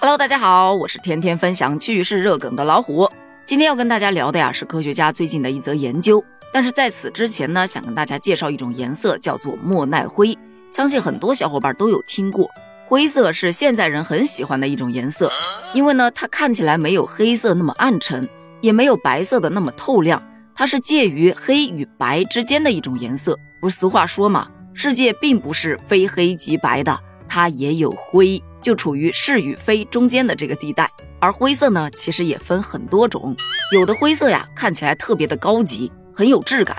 Hello，大家好，我是天天分享趣事热梗的老虎。今天要跟大家聊的呀是科学家最近的一则研究。但是在此之前呢，想跟大家介绍一种颜色，叫做莫奈灰。相信很多小伙伴都有听过，灰色是现在人很喜欢的一种颜色，因为呢它看起来没有黑色那么暗沉，也没有白色的那么透亮，它是介于黑与白之间的一种颜色。不是俗话说嘛，世界并不是非黑即白的，它也有灰。就处于是与非中间的这个地带，而灰色呢，其实也分很多种，有的灰色呀看起来特别的高级，很有质感，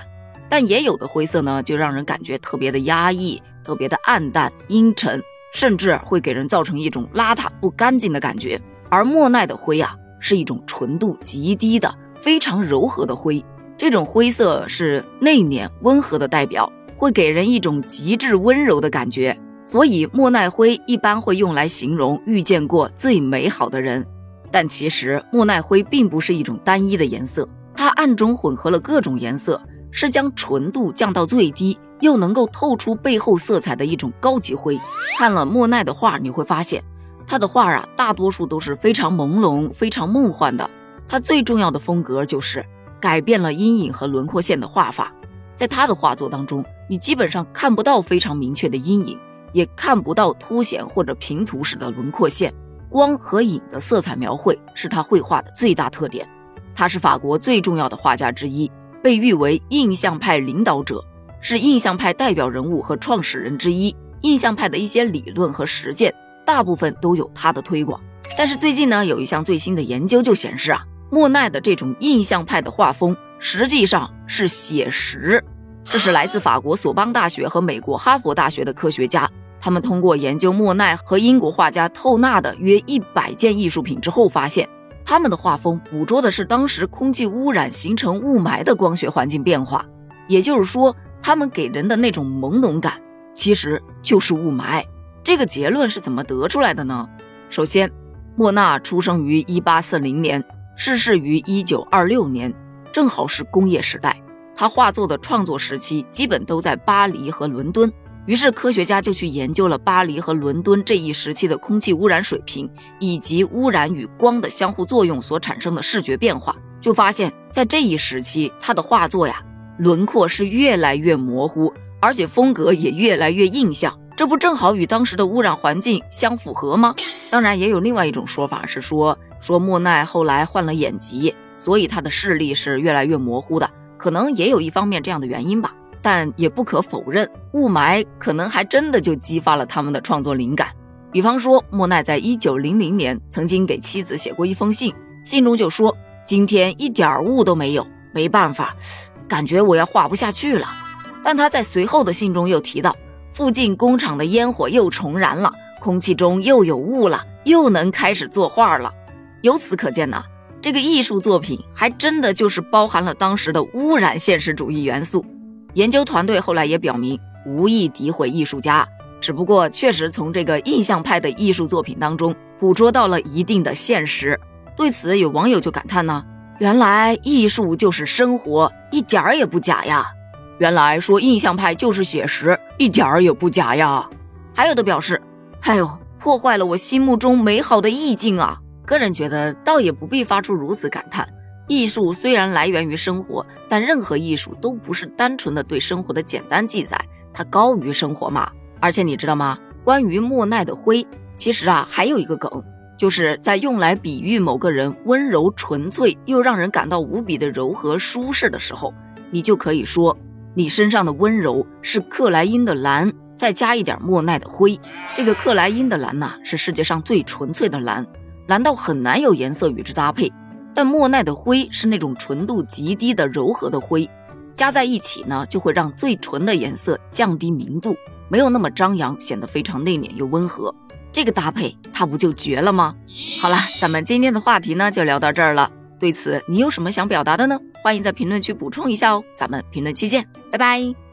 但也有的灰色呢，就让人感觉特别的压抑，特别的暗淡阴沉，甚至会给人造成一种邋遢不干净的感觉。而莫奈的灰啊，是一种纯度极低的、非常柔和的灰，这种灰色是内敛温和的代表，会给人一种极致温柔的感觉。所以莫奈灰一般会用来形容遇见过最美好的人，但其实莫奈灰并不是一种单一的颜色，它暗中混合了各种颜色，是将纯度降到最低，又能够透出背后色彩的一种高级灰。看了莫奈的画，你会发现他的画啊，大多数都是非常朦胧、非常梦幻的。他最重要的风格就是改变了阴影和轮廓线的画法，在他的画作当中，你基本上看不到非常明确的阴影。也看不到凸显或者平涂式的轮廓线，光和影的色彩描绘是他绘画的最大特点。他是法国最重要的画家之一，被誉为印象派领导者，是印象派代表人物和创始人之一。印象派的一些理论和实践，大部分都有他的推广。但是最近呢，有一项最新的研究就显示啊，莫奈的这种印象派的画风实际上是写实。这是来自法国索邦大学和美国哈佛大学的科学家。他们通过研究莫奈和英国画家透纳的约一百件艺术品之后，发现他们的画风捕捉的是当时空气污染形成雾霾的光学环境变化。也就是说，他们给人的那种朦胧感，其实就是雾霾。这个结论是怎么得出来的呢？首先，莫奈出生于一八四零年，逝世于一九二六年，正好是工业时代。他画作的创作时期基本都在巴黎和伦敦。于是科学家就去研究了巴黎和伦敦这一时期的空气污染水平，以及污染与光的相互作用所产生的视觉变化，就发现，在这一时期，他的画作呀，轮廓是越来越模糊，而且风格也越来越印象，这不正好与当时的污染环境相符合吗？当然，也有另外一种说法是说，说莫奈后来患了眼疾，所以他的视力是越来越模糊的，可能也有一方面这样的原因吧。但也不可否认，雾霾可能还真的就激发了他们的创作灵感。比方说，莫奈在一九零零年曾经给妻子写过一封信，信中就说：“今天一点雾都没有，没办法，感觉我要画不下去了。”但他在随后的信中又提到，附近工厂的烟火又重燃了，空气中又有雾了，又能开始作画了。由此可见呢，这个艺术作品还真的就是包含了当时的污染现实主义元素。研究团队后来也表明，无意诋毁艺术家，只不过确实从这个印象派的艺术作品当中捕捉到了一定的现实。对此，有网友就感叹呢：“原来艺术就是生活，一点儿也不假呀！原来说印象派就是写实，一点儿也不假呀！”还有的表示：“哎呦，破坏了我心目中美好的意境啊！”个人觉得，倒也不必发出如此感叹。艺术虽然来源于生活，但任何艺术都不是单纯的对生活的简单记载，它高于生活嘛。而且你知道吗？关于莫奈的灰，其实啊还有一个梗，就是在用来比喻某个人温柔纯粹又让人感到无比的柔和舒适的时候，你就可以说你身上的温柔是克莱因的蓝，再加一点莫奈的灰。这个克莱因的蓝呐，是世界上最纯粹的蓝，蓝到很难有颜色与之搭配。但莫奈的灰是那种纯度极低的柔和的灰，加在一起呢，就会让最纯的颜色降低明度，没有那么张扬，显得非常内敛又温和。这个搭配，它不就绝了吗？好了，咱们今天的话题呢，就聊到这儿了。对此，你有什么想表达的呢？欢迎在评论区补充一下哦。咱们评论区见，拜拜。